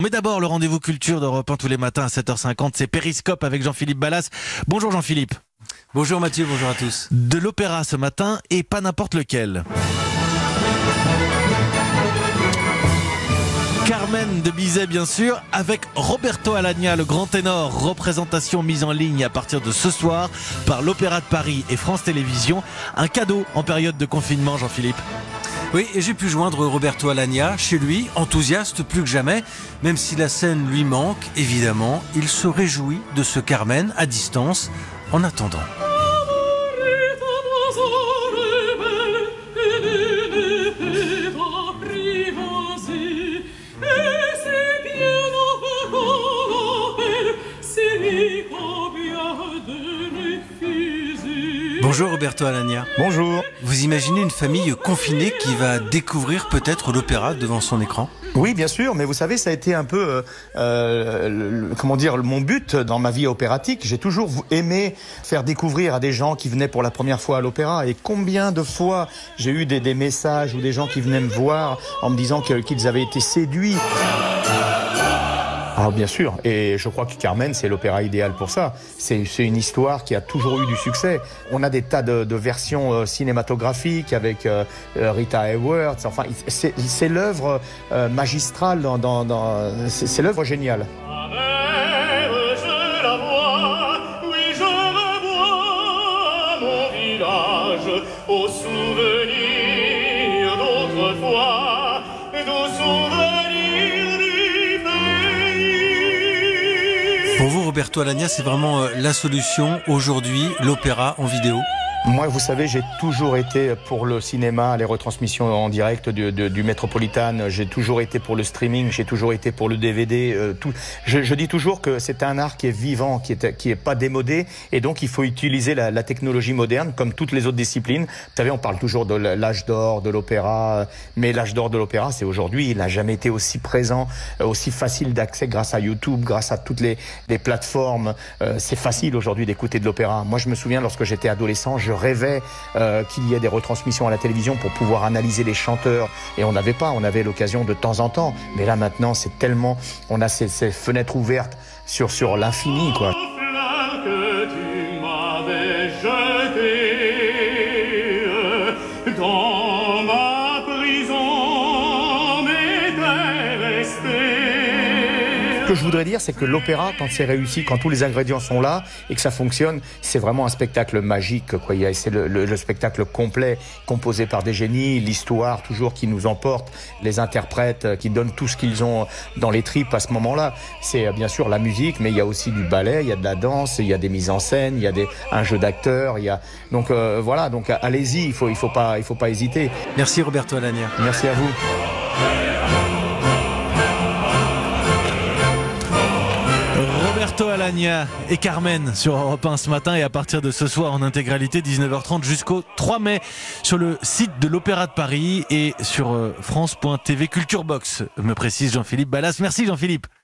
Mais d'abord, le rendez-vous culture d'Europe 1 tous les matins à 7h50, c'est Périscope avec Jean-Philippe Ballas. Bonjour Jean-Philippe. Bonjour Mathieu, bonjour à tous. De l'opéra ce matin et pas n'importe lequel. Carmen de Bizet, bien sûr, avec Roberto Alagna, le grand ténor. Représentation mise en ligne à partir de ce soir par l'Opéra de Paris et France Télévisions. Un cadeau en période de confinement, Jean-Philippe. Oui, et j'ai pu joindre Roberto Alagna chez lui, enthousiaste plus que jamais, même si la scène lui manque, évidemment, il se réjouit de ce Carmen à distance en attendant. Bonjour Roberto Alagna. Bonjour. Vous imaginez une famille confinée qui va découvrir peut-être l'opéra devant son écran Oui, bien sûr, mais vous savez, ça a été un peu, euh, euh le, comment dire, mon but dans ma vie opératique. J'ai toujours aimé faire découvrir à des gens qui venaient pour la première fois à l'opéra. Et combien de fois j'ai eu des, des, messages ou des gens qui venaient me voir en me disant qu'ils avaient été séduits. Ah, bien sûr. Et je crois que Carmen, c'est l'opéra idéal pour ça. C'est une histoire qui a toujours eu du succès. On a des tas de, versions euh, cinématographiques avec euh, euh Rita Hayworth. Enfin, c'est l'œuvre magistrale dans, dans, dans c'est l'œuvre géniale. Au souvenir Pour vous, Roberto Alagna, c'est vraiment euh, la solution aujourd'hui, l'opéra en vidéo? Moi, vous savez, j'ai toujours été pour le cinéma, les retransmissions en direct du, du, du Métropolitan. J'ai toujours été pour le streaming. J'ai toujours été pour le DVD. Euh, tout. Je, je, dis toujours que c'est un art qui est vivant, qui est qui est pas démodé, et donc il faut utiliser la, la, technologie moderne comme toutes les autres disciplines. Vous savez, on parle toujours de l'âge d'or de l'opéra, mais l'âge d'or de l'opéra, c'est aujourd'hui. Il n'a jamais été aussi présent, euh, aussi facile d'accès grâce à YouTube, grâce à toutes les, les plateformes. Euh, c'est facile aujourd'hui d'écouter de l'opéra. Moi, je me souviens lorsque j'étais adolescent, je rêvais euh, qu'il y ait des retransmissions à la télévision pour pouvoir analyser les chanteurs et on n'avait pas, on avait l'occasion de temps en temps. Mais là maintenant, c'est tellement, on a ces, ces, fenêtres ouvertes sur sur l'infini quoi. Que je voudrais dire, c'est que l'opéra, quand c'est réussi, quand tous les ingrédients sont là et que ça fonctionne, c'est vraiment un spectacle magique. Quoi. C'est le, le, le, spectacle complet, composé par des génies, l'histoire toujours qui nous emporte, les interprètes qui donnent tout ce qu'ils ont dans les tripes à ce moment-là. C'est bien sûr la musique, mais il y a aussi du ballet, il y a de la danse, il y a des mises en scène, il y a des, un jeu d'acteurs. Il y a donc euh, voilà, donc allez-y, il faut il faut pas il faut pas hésiter. Merci Roberto Alagna. Merci à vous. Roberto Alagna et Carmen sur Europe 1 ce matin et à partir de ce soir en intégralité 19h30 jusqu'au 3 mai sur le site de l'Opéra de Paris et sur France.tv Culture Box, me précise Jean-Philippe Ballas. Merci Jean-Philippe.